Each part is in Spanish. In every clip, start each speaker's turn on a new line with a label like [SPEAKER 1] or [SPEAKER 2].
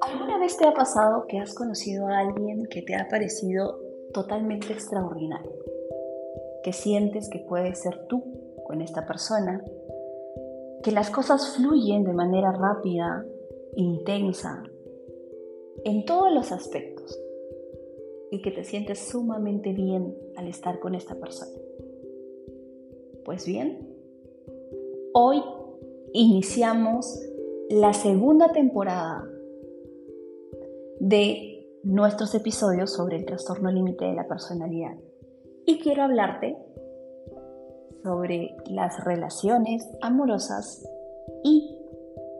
[SPEAKER 1] ¿Alguna vez te ha pasado que has conocido a alguien que te ha parecido totalmente extraordinario? Que sientes que puedes ser tú con esta persona, que las cosas fluyen de manera rápida, intensa, en todos los aspectos, y que te sientes sumamente bien al estar con esta persona. Pues bien, hoy iniciamos la segunda temporada de nuestros episodios sobre el trastorno límite de la personalidad. Y quiero hablarte sobre las relaciones amorosas y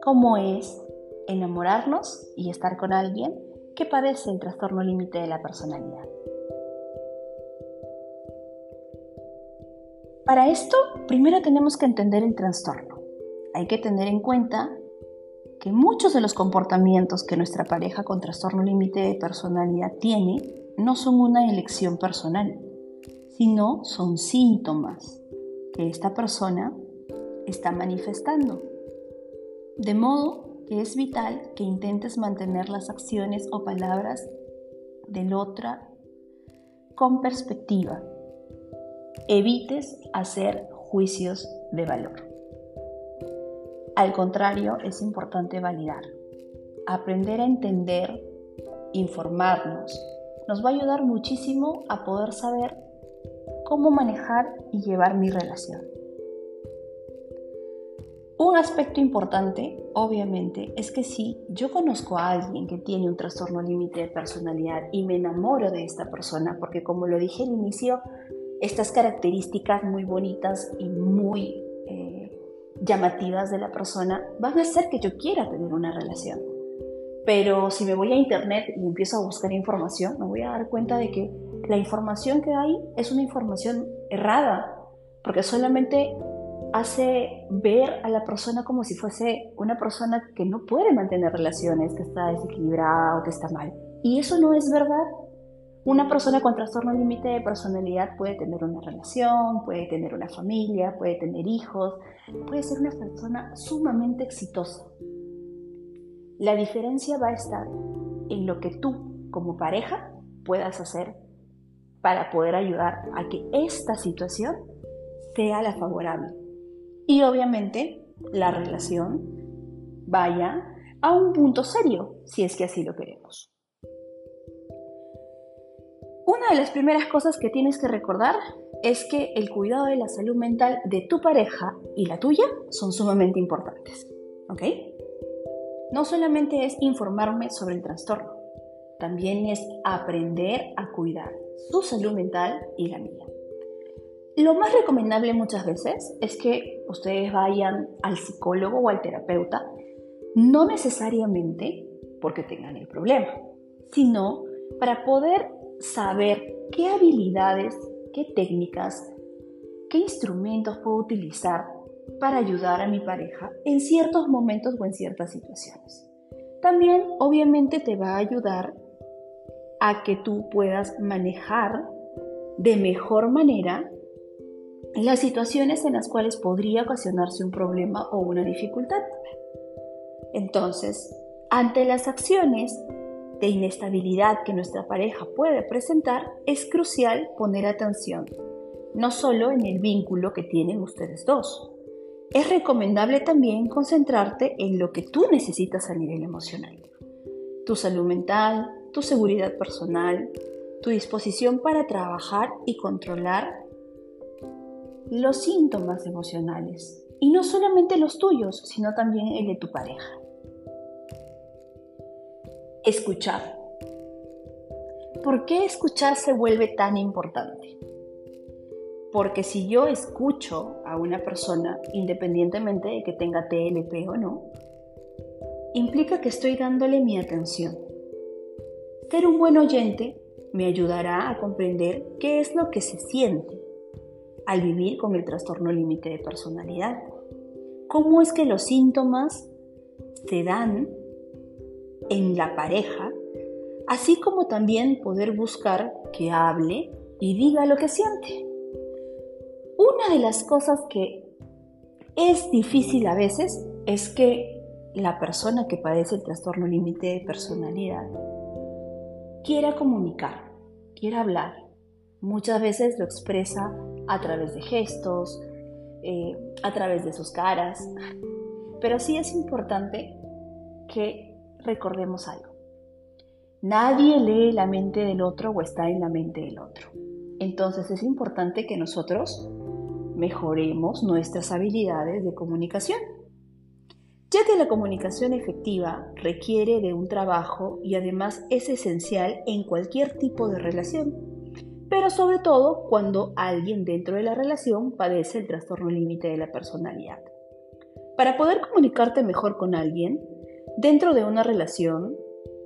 [SPEAKER 1] cómo es enamorarnos y estar con alguien que padece el trastorno límite de la personalidad. Para esto, primero tenemos que entender el trastorno. Hay que tener en cuenta que muchos de los comportamientos que nuestra pareja con trastorno límite de personalidad tiene no son una elección personal, sino son síntomas que esta persona está manifestando. De modo que es vital que intentes mantener las acciones o palabras del otro con perspectiva. Evites hacer juicios de valor. Al contrario, es importante validar. Aprender a entender, informarnos, nos va a ayudar muchísimo a poder saber cómo manejar y llevar mi relación. Un aspecto importante, obviamente, es que si yo conozco a alguien que tiene un trastorno límite de personalidad y me enamoro de esta persona, porque como lo dije al inicio, estas características muy bonitas y muy llamativas de la persona van a hacer que yo quiera tener una relación. Pero si me voy a internet y empiezo a buscar información, me voy a dar cuenta de que la información que hay es una información errada, porque solamente hace ver a la persona como si fuese una persona que no puede mantener relaciones, que está desequilibrada o que está mal. Y eso no es verdad. Una persona con trastorno límite de personalidad puede tener una relación, puede tener una familia, puede tener hijos, puede ser una persona sumamente exitosa. La diferencia va a estar en lo que tú como pareja puedas hacer para poder ayudar a que esta situación sea la favorable. Y obviamente la relación vaya a un punto serio, si es que así lo queremos. Una de las primeras cosas que tienes que recordar es que el cuidado de la salud mental de tu pareja y la tuya son sumamente importantes. ¿Ok? No solamente es informarme sobre el trastorno, también es aprender a cuidar su salud mental y la mía. Lo más recomendable muchas veces es que ustedes vayan al psicólogo o al terapeuta, no necesariamente porque tengan el problema, sino para poder saber qué habilidades, qué técnicas, qué instrumentos puedo utilizar para ayudar a mi pareja en ciertos momentos o en ciertas situaciones. También obviamente te va a ayudar a que tú puedas manejar de mejor manera las situaciones en las cuales podría ocasionarse un problema o una dificultad. Entonces, ante las acciones de inestabilidad que nuestra pareja puede presentar, es crucial poner atención, no solo en el vínculo que tienen ustedes dos. Es recomendable también concentrarte en lo que tú necesitas a nivel emocional. Tu salud mental, tu seguridad personal, tu disposición para trabajar y controlar los síntomas emocionales. Y no solamente los tuyos, sino también el de tu pareja escuchar. ¿Por qué escuchar se vuelve tan importante? Porque si yo escucho a una persona, independientemente de que tenga TLP o no, implica que estoy dándole mi atención. Ser un buen oyente me ayudará a comprender qué es lo que se siente al vivir con el trastorno límite de personalidad. ¿Cómo es que los síntomas se dan en la pareja, así como también poder buscar que hable y diga lo que siente. Una de las cosas que es difícil a veces es que la persona que padece el trastorno límite de personalidad quiera comunicar, quiera hablar. Muchas veces lo expresa a través de gestos, eh, a través de sus caras, pero sí es importante que recordemos algo. Nadie lee la mente del otro o está en la mente del otro. Entonces es importante que nosotros mejoremos nuestras habilidades de comunicación, ya que la comunicación efectiva requiere de un trabajo y además es esencial en cualquier tipo de relación, pero sobre todo cuando alguien dentro de la relación padece el trastorno límite de la personalidad. Para poder comunicarte mejor con alguien, dentro de una relación,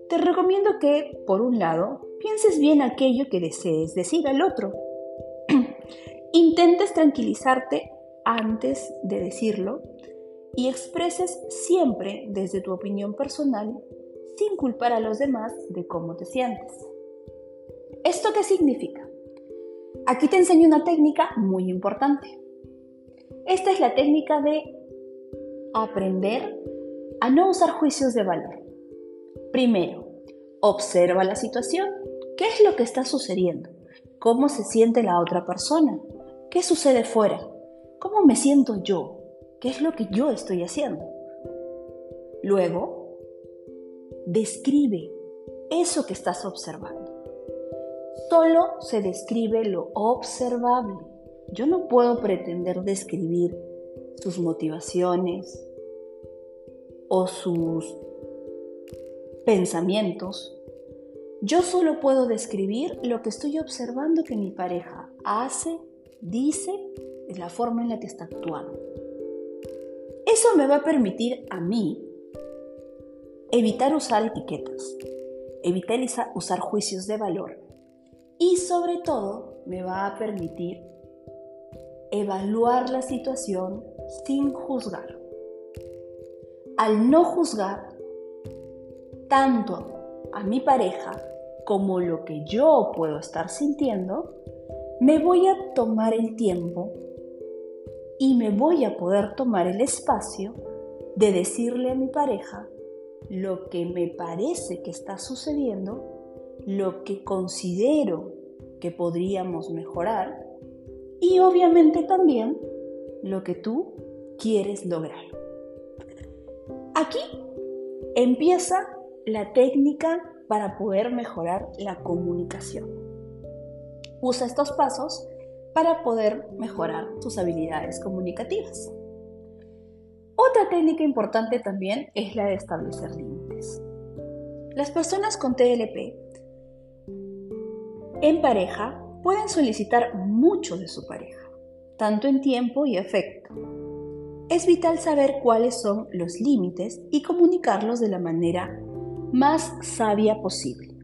[SPEAKER 1] te recomiendo que, por un lado, pienses bien aquello que desees decir al otro. Intentes tranquilizarte antes de decirlo y expreses siempre desde tu opinión personal sin culpar a los demás de cómo te sientes. ¿Esto qué significa? Aquí te enseño una técnica muy importante. Esta es la técnica de aprender a no usar juicios de valor. Primero, observa la situación. ¿Qué es lo que está sucediendo? ¿Cómo se siente la otra persona? ¿Qué sucede fuera? ¿Cómo me siento yo? ¿Qué es lo que yo estoy haciendo? Luego, describe eso que estás observando. Solo se describe lo observable. Yo no puedo pretender describir sus motivaciones o sus pensamientos. Yo solo puedo describir lo que estoy observando que mi pareja hace, dice, de la forma en la que está actuando. Eso me va a permitir a mí evitar usar etiquetas, evitar usar juicios de valor y sobre todo me va a permitir evaluar la situación sin juzgar. Al no juzgar tanto a mi pareja como lo que yo puedo estar sintiendo, me voy a tomar el tiempo y me voy a poder tomar el espacio de decirle a mi pareja lo que me parece que está sucediendo, lo que considero que podríamos mejorar y obviamente también lo que tú quieres lograr. Aquí empieza la técnica para poder mejorar la comunicación. Usa estos pasos para poder mejorar tus habilidades comunicativas. Otra técnica importante también es la de establecer límites. Las personas con TLP en pareja pueden solicitar mucho de su pareja, tanto en tiempo y afecto. Es vital saber cuáles son los límites y comunicarlos de la manera más sabia posible.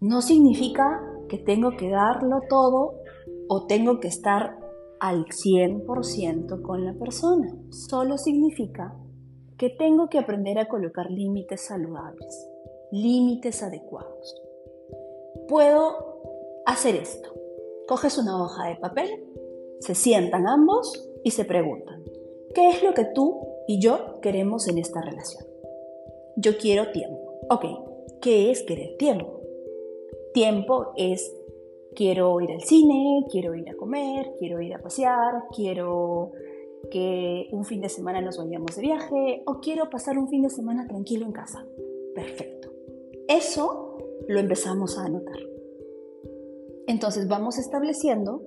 [SPEAKER 1] No significa que tengo que darlo todo o tengo que estar al 100% con la persona. Solo significa que tengo que aprender a colocar límites saludables, límites adecuados puedo hacer esto. Coges una hoja de papel, se sientan ambos y se preguntan, ¿qué es lo que tú y yo queremos en esta relación? Yo quiero tiempo. Ok, ¿qué es querer tiempo? Tiempo es quiero ir al cine, quiero ir a comer, quiero ir a pasear, quiero que un fin de semana nos vayamos de viaje o quiero pasar un fin de semana tranquilo en casa. Perfecto. Eso lo empezamos a anotar. Entonces vamos estableciendo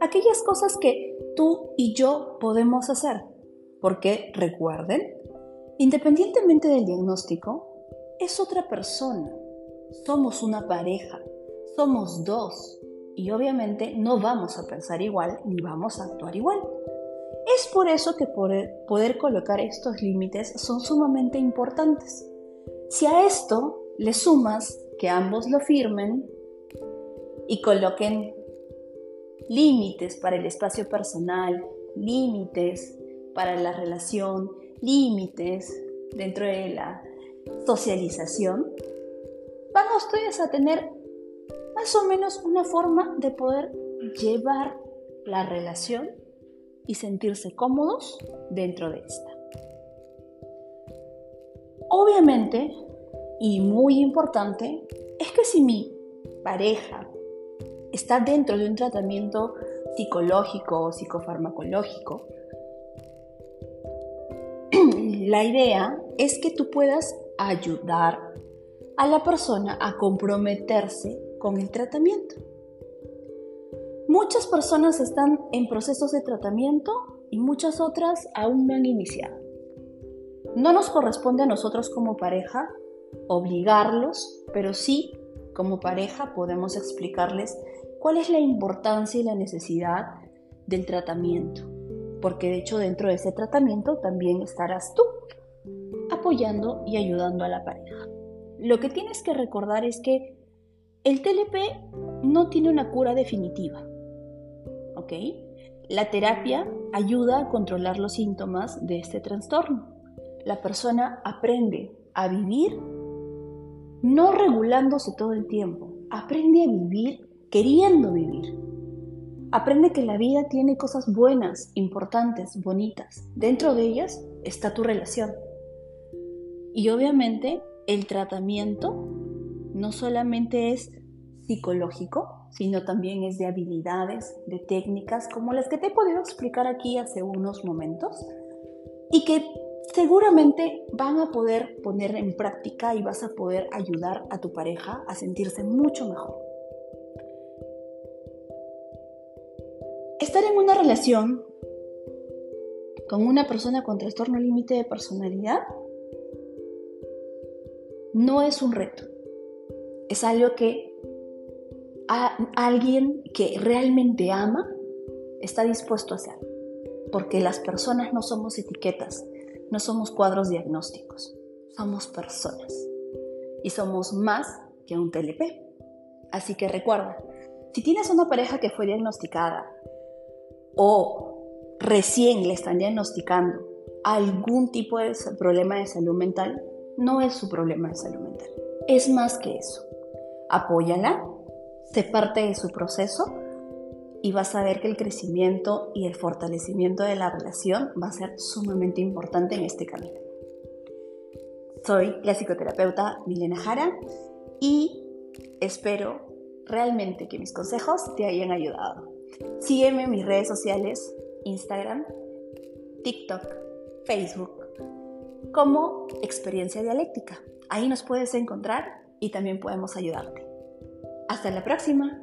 [SPEAKER 1] aquellas cosas que tú y yo podemos hacer. Porque recuerden, independientemente del diagnóstico, es otra persona. Somos una pareja, somos dos. Y obviamente no vamos a pensar igual ni vamos a actuar igual. Es por eso que poder, colocar estos límites son sumamente importantes. Si a esto le sumas que ambos lo firmen y coloquen límites para el espacio personal, límites para la relación, límites dentro de la socialización, vamos todos a tener más o menos una forma de poder llevar la relación y sentirse cómodos dentro de esta. Obviamente, y muy importante, es que si mi pareja está dentro de un tratamiento psicológico o psicofarmacológico, la idea es que tú puedas ayudar a la persona a comprometerse con el tratamiento. Muchas personas están en procesos de tratamiento y muchas otras aún no han iniciado. No nos corresponde a nosotros como pareja obligarlos, pero sí como pareja podemos explicarles cuál es la importancia y la necesidad del tratamiento, porque de hecho dentro de ese tratamiento también estarás tú apoyando y ayudando a la pareja. Lo que tienes que recordar es que el TLP no tiene una cura definitiva. ¿Ok? La terapia ayuda a controlar los síntomas de este trastorno. La persona aprende a vivir no regulándose todo el tiempo. Aprende a vivir queriendo vivir. Aprende que la vida tiene cosas buenas, importantes, bonitas. Dentro de ellas está tu relación. Y obviamente el tratamiento no solamente es psicológico, sino también es de habilidades, de técnicas como las que te he podido explicar aquí hace unos momentos y que seguramente van a poder poner en práctica y vas a poder ayudar a tu pareja a sentirse mucho mejor. Estar en una relación con una persona con trastorno límite de personalidad no es un reto. Es algo que alguien que realmente ama está dispuesto a hacer. Porque las personas no somos etiquetas, no somos cuadros diagnósticos, somos personas. Y somos más que un TLP. Así que recuerda, si tienes una pareja que fue diagnosticada o recién le están diagnosticando algún tipo de problema de salud mental, no es su problema de salud mental. Es más que eso. Apóyala, sé parte de su proceso y vas a ver que el crecimiento y el fortalecimiento de la relación va a ser sumamente importante en este camino. Soy la psicoterapeuta Milena Jara y espero realmente que mis consejos te hayan ayudado. Sígueme en mis redes sociales, Instagram, TikTok, Facebook como experiencia dialéctica. Ahí nos puedes encontrar y también podemos ayudarte. Hasta la próxima.